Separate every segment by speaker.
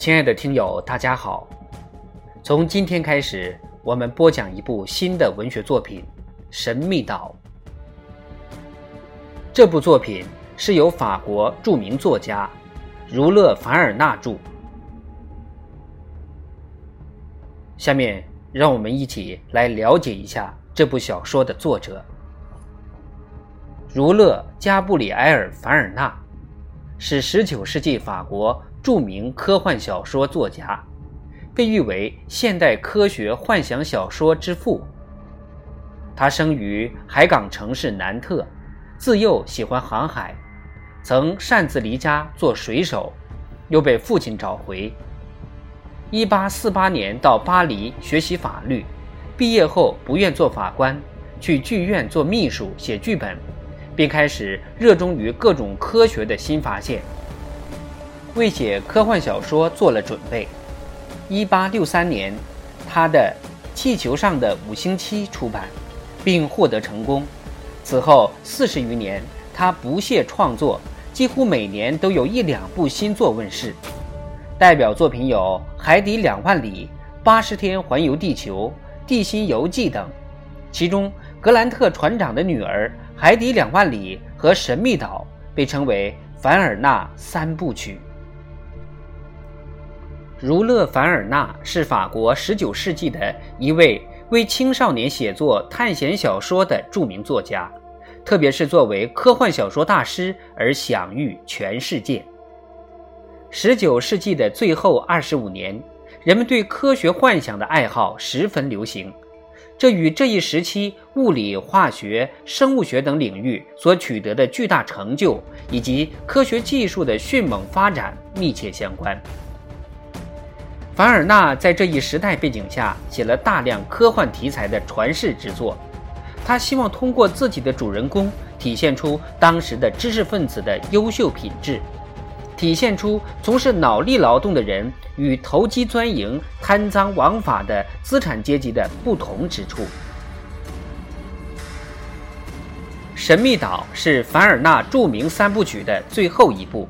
Speaker 1: 亲爱的听友，大家好。从今天开始，我们播讲一部新的文学作品《神秘岛》。这部作品是由法国著名作家儒勒·凡尔纳著。下面，让我们一起来了解一下这部小说的作者——儒勒·加布里埃尔·凡尔纳，是19世纪法国著名科幻小说作家。被誉为现代科学幻想小说之父。他生于海港城市南特，自幼喜欢航海，曾擅自离家做水手，又被父亲找回。1848年到巴黎学习法律，毕业后不愿做法官，去剧院做秘书写剧本，并开始热衷于各种科学的新发现，为写科幻小说做了准备。一八六三年，他的《气球上的五星期》出版，并获得成功。此后四十余年，他不懈创作，几乎每年都有一两部新作问世。代表作品有《海底两万里》《八十天环游地球》《地心游记》等。其中，《格兰特船长的女儿》《海底两万里》和《神秘岛》被称为凡尔纳三部曲。儒勒·凡尔纳是法国19世纪的一位为青少年写作探险小说的著名作家，特别是作为科幻小说大师而享誉全世界。19世纪的最后25年，人们对科学幻想的爱好十分流行，这与这一时期物理、化学、生物学等领域所取得的巨大成就以及科学技术的迅猛发展密切相关。凡尔纳在这一时代背景下写了大量科幻题材的传世之作，他希望通过自己的主人公体现出当时的知识分子的优秀品质，体现出从事脑力劳动的人与投机钻营、贪赃枉法的资产阶级的不同之处。《神秘岛》是凡尔纳著名三部曲的最后一部，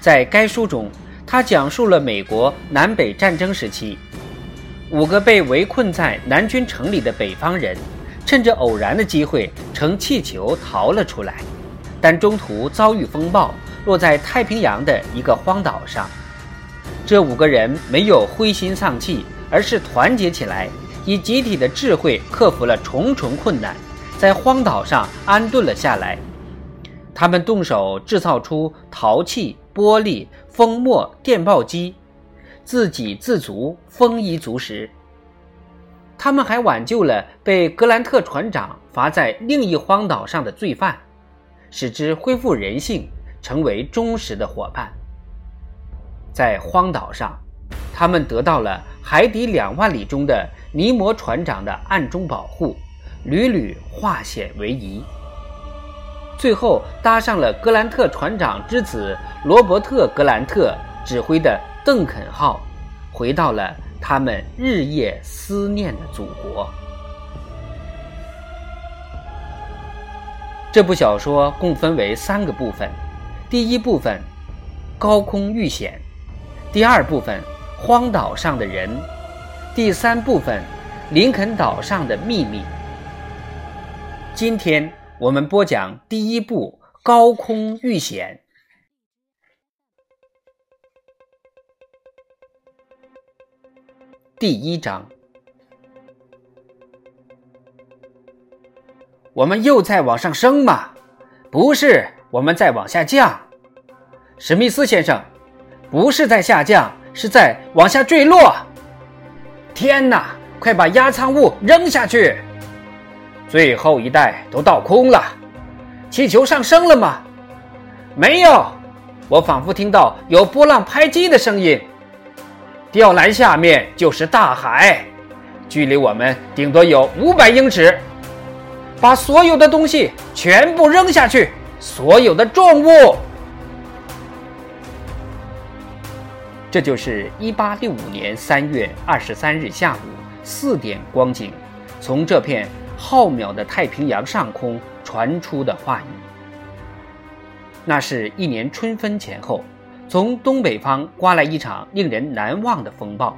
Speaker 1: 在该书中。他讲述了美国南北战争时期，五个被围困在南军城里的北方人，趁着偶然的机会乘气球逃了出来，但中途遭遇风暴，落在太平洋的一个荒岛上。这五个人没有灰心丧气，而是团结起来，以集体的智慧克服了重重困难，在荒岛上安顿了下来。他们动手制造出陶器、玻璃。封墨电报机，自给自足，丰衣足食。他们还挽救了被格兰特船长罚在另一荒岛上的罪犯，使之恢复人性，成为忠实的伙伴。在荒岛上，他们得到了海底两万里中的尼摩船长的暗中保护，屡屡化险为夷。最后搭上了格兰特船长之子罗伯特·格兰特指挥的邓肯号，回到了他们日夜思念的祖国。这部小说共分为三个部分：第一部分，高空遇险；第二部分，荒岛上的人；第三部分，林肯岛上的秘密。今天。我们播讲第一部《高空遇险》第一章。我们又在往上升吗？不是，我们在往下降。史密斯先生，不是在下降，是在往下坠落。天哪！快把压舱物扔下去！最后一袋都倒空了，气球上升了吗？没有，我仿佛听到有波浪拍击的声音。吊篮下面就是大海，距离我们顶多有五百英尺。把所有的东西全部扔下去，所有的重物。这就是一八六五年三月二十三日下午四点光景，从这片。浩渺的太平洋上空传出的话语，那是一年春分前后，从东北方刮来一场令人难忘的风暴。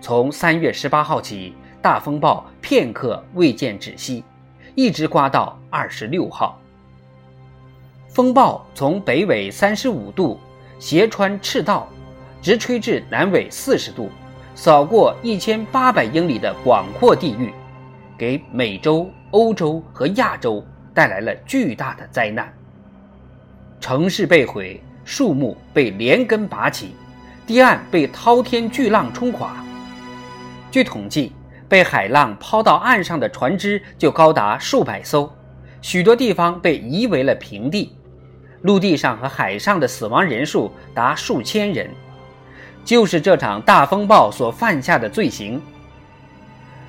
Speaker 1: 从三月十八号起，大风暴片刻未见止息，一直刮到二十六号。风暴从北纬三十五度斜穿赤道，直吹至南纬四十度，扫过一千八百英里的广阔地域，给美洲、欧洲和亚洲带来了巨大的灾难。城市被毁，树木被连根拔起，堤岸被滔天巨浪冲垮。据统计，被海浪抛到岸上的船只就高达数百艘，许多地方被夷为了平地。陆地上和海上的死亡人数达数千人，就是这场大风暴所犯下的罪行。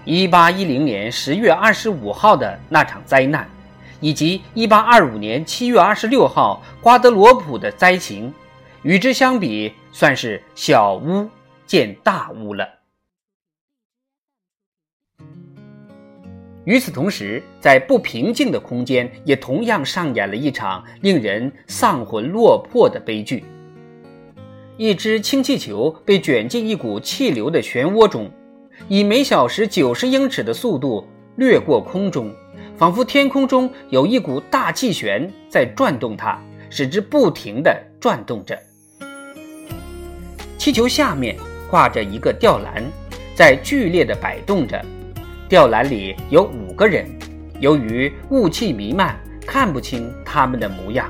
Speaker 1: 一八一零年十月二十五号的那场灾难，以及一八二五年七月二十六号瓜德罗普的灾情，与之相比，算是小巫见大巫了。与此同时，在不平静的空间，也同样上演了一场令人丧魂落魄的悲剧。一只氢气球被卷进一股气流的漩涡中，以每小时九十英尺的速度掠过空中，仿佛天空中有一股大气旋在转动它，使之不停地转动着。气球下面挂着一个吊篮，在剧烈地摆动着。吊篮里有五个人，由于雾气弥漫，看不清他们的模样。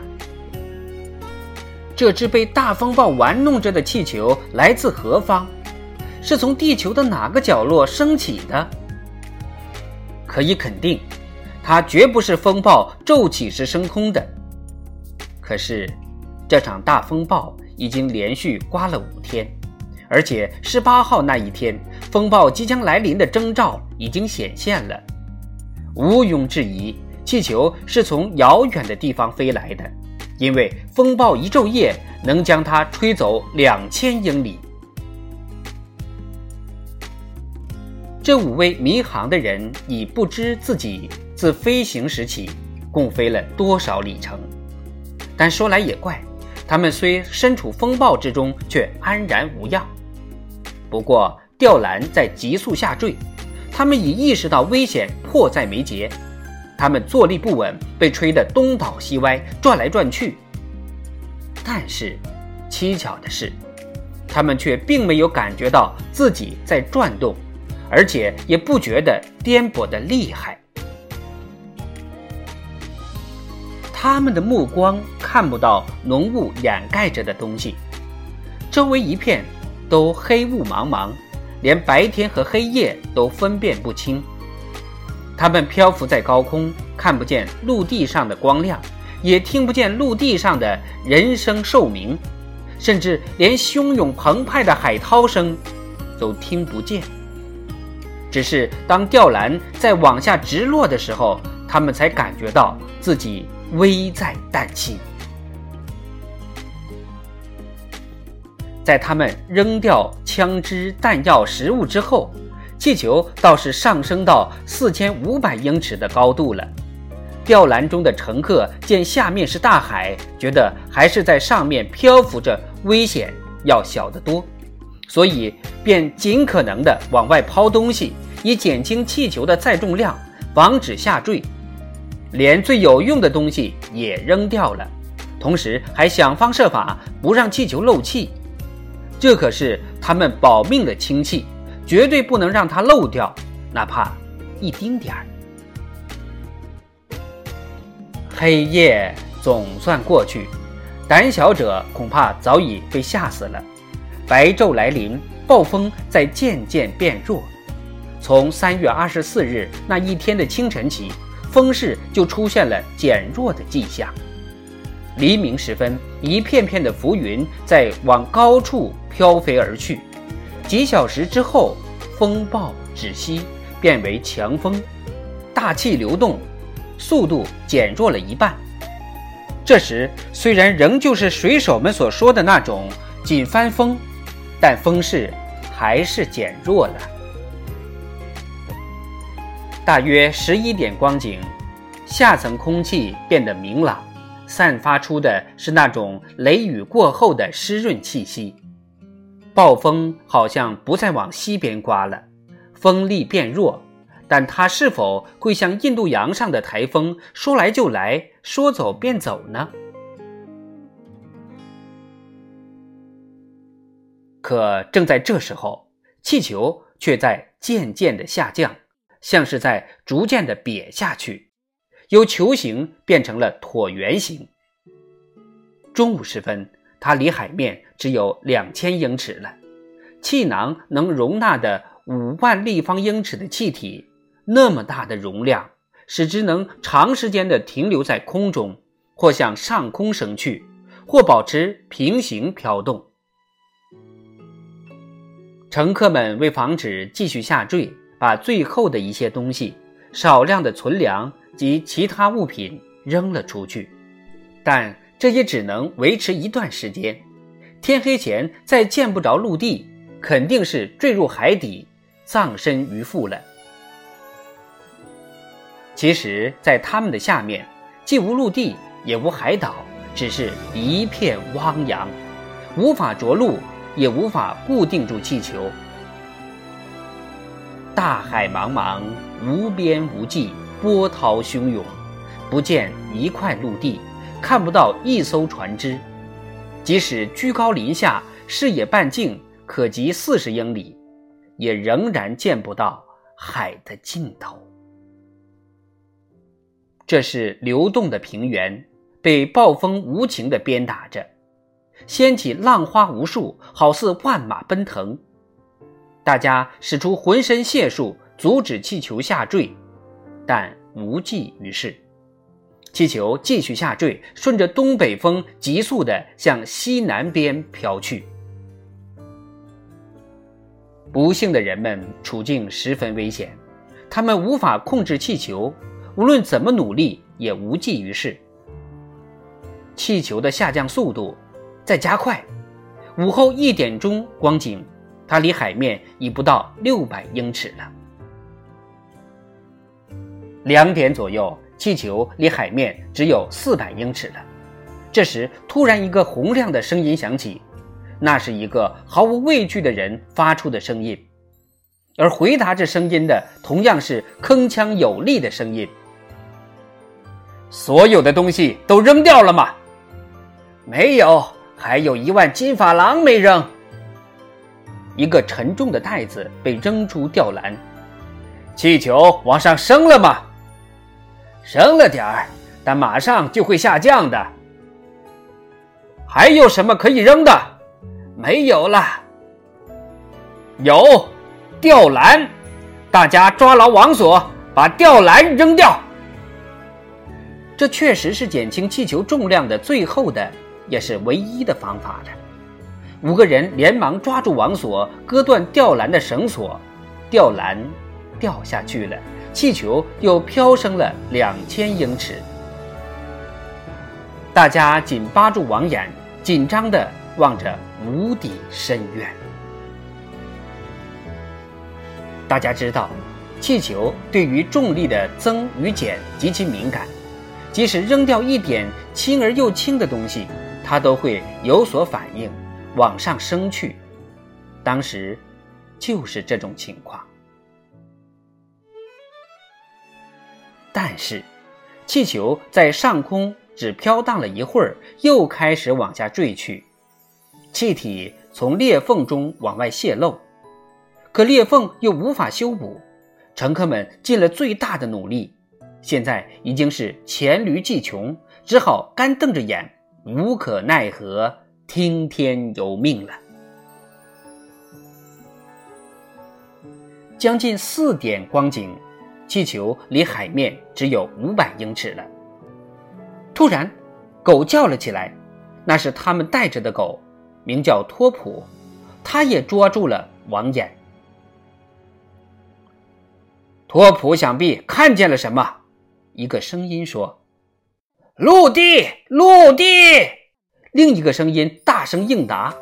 Speaker 1: 这只被大风暴玩弄着的气球来自何方？是从地球的哪个角落升起的？可以肯定，它绝不是风暴骤起时升空的。可是，这场大风暴已经连续刮了五天。而且十八号那一天，风暴即将来临的征兆已经显现了。毋庸置疑，气球是从遥远的地方飞来的，因为风暴一昼夜能将它吹走两千英里。这五位迷航的人已不知自己自飞行时起共飞了多少里程，但说来也怪，他们虽身处风暴之中，却安然无恙。不过，吊篮在急速下坠，他们已意识到危险迫在眉睫。他们坐立不稳，被吹得东倒西歪，转来转去。但是，蹊跷的是，他们却并没有感觉到自己在转动，而且也不觉得颠簸的厉害。他们的目光看不到浓雾掩盖着的东西，周围一片。都黑雾茫茫，连白天和黑夜都分辨不清。他们漂浮在高空，看不见陆地上的光亮，也听不见陆地上的人声兽鸣，甚至连汹涌澎湃的海涛声都听不见。只是当吊篮在往下直落的时候，他们才感觉到自己危在旦夕。在他们扔掉枪支、弹药、食物之后，气球倒是上升到四千五百英尺的高度了。吊篮中的乘客见下面是大海，觉得还是在上面漂浮着危险要小得多，所以便尽可能的往外抛东西，以减轻气球的载重量，防止下坠。连最有用的东西也扔掉了，同时还想方设法不让气球漏气。这可是他们保命的氢气，绝对不能让它漏掉，哪怕一丁点儿。黑夜总算过去，胆小者恐怕早已被吓死了。白昼来临，暴风在渐渐变弱。从三月二十四日那一天的清晨起，风势就出现了减弱的迹象。黎明时分，一片片的浮云在往高处飘飞而去。几小时之后，风暴止息，变为强风，大气流动，速度减弱了一半。这时，虽然仍旧是水手们所说的那种紧翻风，但风势还是减弱了。大约十一点光景，下层空气变得明朗。散发出的是那种雷雨过后的湿润气息。暴风好像不再往西边刮了，风力变弱，但它是否会像印度洋上的台风，说来就来，说走便走呢？可正在这时候，气球却在渐渐的下降，像是在逐渐的瘪下去，由球形变成了椭圆形。中午时分，它离海面只有两千英尺了。气囊能容纳的五万立方英尺的气体，那么大的容量，使之能长时间的停留在空中，或向上空升去，或保持平行飘动。乘客们为防止继续下坠，把最后的一些东西、少量的存粮及其他物品扔了出去，但这也只能维持一段时间。天黑前再见不着陆地。肯定是坠入海底，葬身鱼腹了。其实，在他们的下面，既无陆地，也无海岛，只是一片汪洋，无法着陆，也无法固定住气球。大海茫茫，无边无际，波涛汹涌，不见一块陆地，看不到一艘船只。即使居高临下，视野半径。可及四十英里，也仍然见不到海的尽头。这是流动的平原，被暴风无情地鞭打着，掀起浪花无数，好似万马奔腾。大家使出浑身解数阻止气球下坠，但无济于事。气球继续下坠，顺着东北风急速地向西南边飘去。不幸的人们处境十分危险，他们无法控制气球，无论怎么努力也无济于事。气球的下降速度在加快，午后一点钟光景，它离海面已不到六百英尺了。两点左右，气球离海面只有四百英尺了。这时，突然一个洪亮的声音响起。那是一个毫无畏惧的人发出的声音，而回答这声音的同样是铿锵有力的声音。所有的东西都扔掉了吗？没有，还有一万金发郎没扔。一个沉重的袋子被扔出吊篮。气球往上升了吗？升了点儿，但马上就会下降的。还有什么可以扔的？没有了。有吊篮，大家抓牢网索，把吊篮扔掉。这确实是减轻气球重量的最后的，也是唯一的方法了。五个人连忙抓住网索，割断吊篮的绳索，吊篮掉下去了，气球又飘升了两千英尺。大家紧扒住网眼，紧张的望着。无底深渊。大家知道，气球对于重力的增与减极其敏感，即使扔掉一点轻而又轻的东西，它都会有所反应，往上升去。当时就是这种情况。但是，气球在上空只飘荡了一会儿，又开始往下坠去。气体从裂缝中往外泄漏，可裂缝又无法修补。乘客们尽了最大的努力，现在已经是黔驴技穷，只好干瞪着眼，无可奈何，听天由命了。将近四点光景，气球离海面只有五百英尺了。突然，狗叫了起来，那是他们带着的狗。名叫托普，他也捉住了网眼。托普想必看见了什么？一个声音说：“陆地，陆地！”另一个声音大声应答：“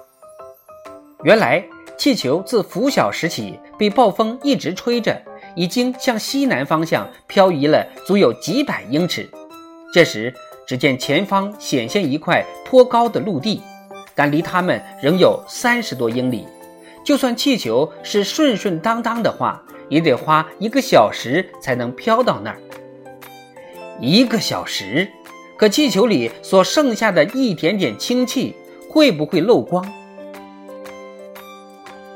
Speaker 1: 原来气球自拂晓时起被暴风一直吹着，已经向西南方向漂移了足有几百英尺。这时。”只见前方显现一块颇高的陆地，但离他们仍有三十多英里。就算气球是顺顺当当的话，也得花一个小时才能飘到那儿。一个小时，可气球里所剩下的一点点氢气会不会漏光？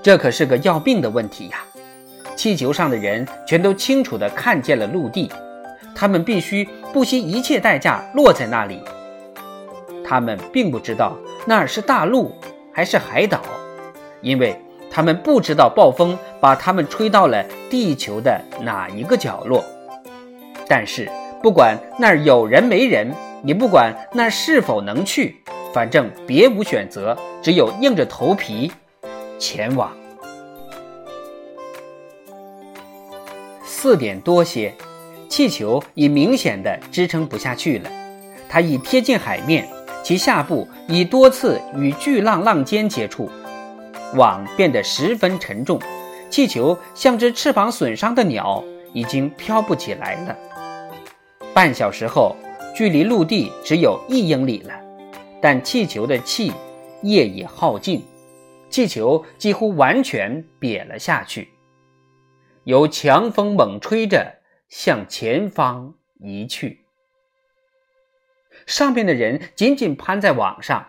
Speaker 1: 这可是个要命的问题呀！气球上的人全都清楚地看见了陆地，他们必须不惜一切代价落在那里。他们并不知道那儿是大陆还是海岛，因为他们不知道暴风把他们吹到了地球的哪一个角落。但是，不管那儿有人没人，也不管那是否能去，反正别无选择，只有硬着头皮前往。四点多些，气球已明显的支撑不下去了，它已贴近海面，其下部已多次与巨浪浪尖接触，网变得十分沉重，气球像只翅膀损伤的鸟，已经飘不起来了。半小时后，距离陆地只有一英里了，但气球的气液已耗尽，气球几乎完全瘪了下去。由强风猛吹着向前方移去，上面的人紧紧攀在网上，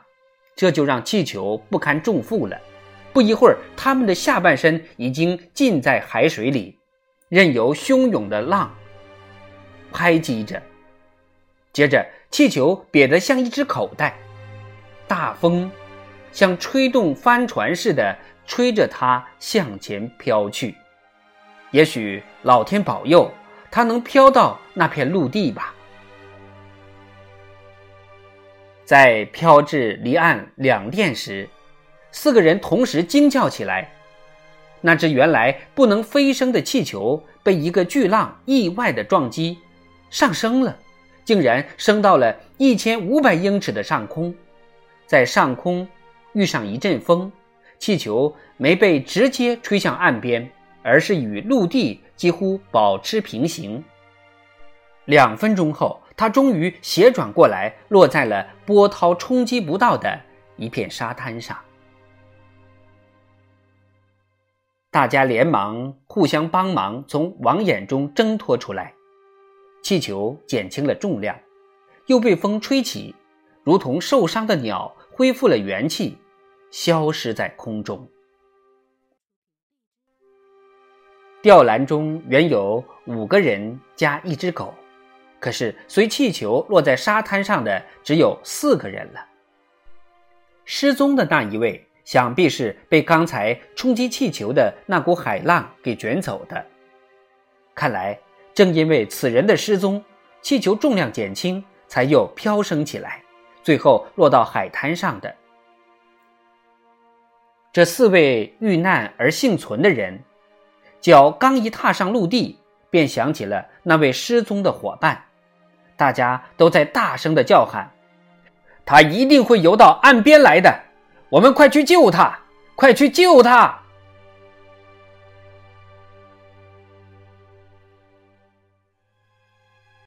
Speaker 1: 这就让气球不堪重负了。不一会儿，他们的下半身已经浸在海水里，任由汹涌的浪拍击着。接着，气球瘪得像一只口袋，大风像吹动帆船似的吹着它向前飘去。也许老天保佑，它能飘到那片陆地吧。在飘至离岸两电时，四个人同时惊叫起来。那只原来不能飞升的气球被一个巨浪意外的撞击，上升了，竟然升到了一千五百英尺的上空。在上空遇上一阵风，气球没被直接吹向岸边。而是与陆地几乎保持平行。两分钟后，它终于斜转过来，落在了波涛冲击不到的一片沙滩上。大家连忙互相帮忙，从网眼中挣脱出来。气球减轻了重量，又被风吹起，如同受伤的鸟恢复了元气，消失在空中。吊篮中原有五个人加一只狗，可是随气球落在沙滩上的只有四个人了。失踪的那一位，想必是被刚才冲击气球的那股海浪给卷走的。看来，正因为此人的失踪，气球重量减轻，才又飘升起来，最后落到海滩上的。这四位遇难而幸存的人。脚刚一踏上陆地，便想起了那位失踪的伙伴，大家都在大声的叫喊：“他一定会游到岸边来的，我们快去救他！快去救他！”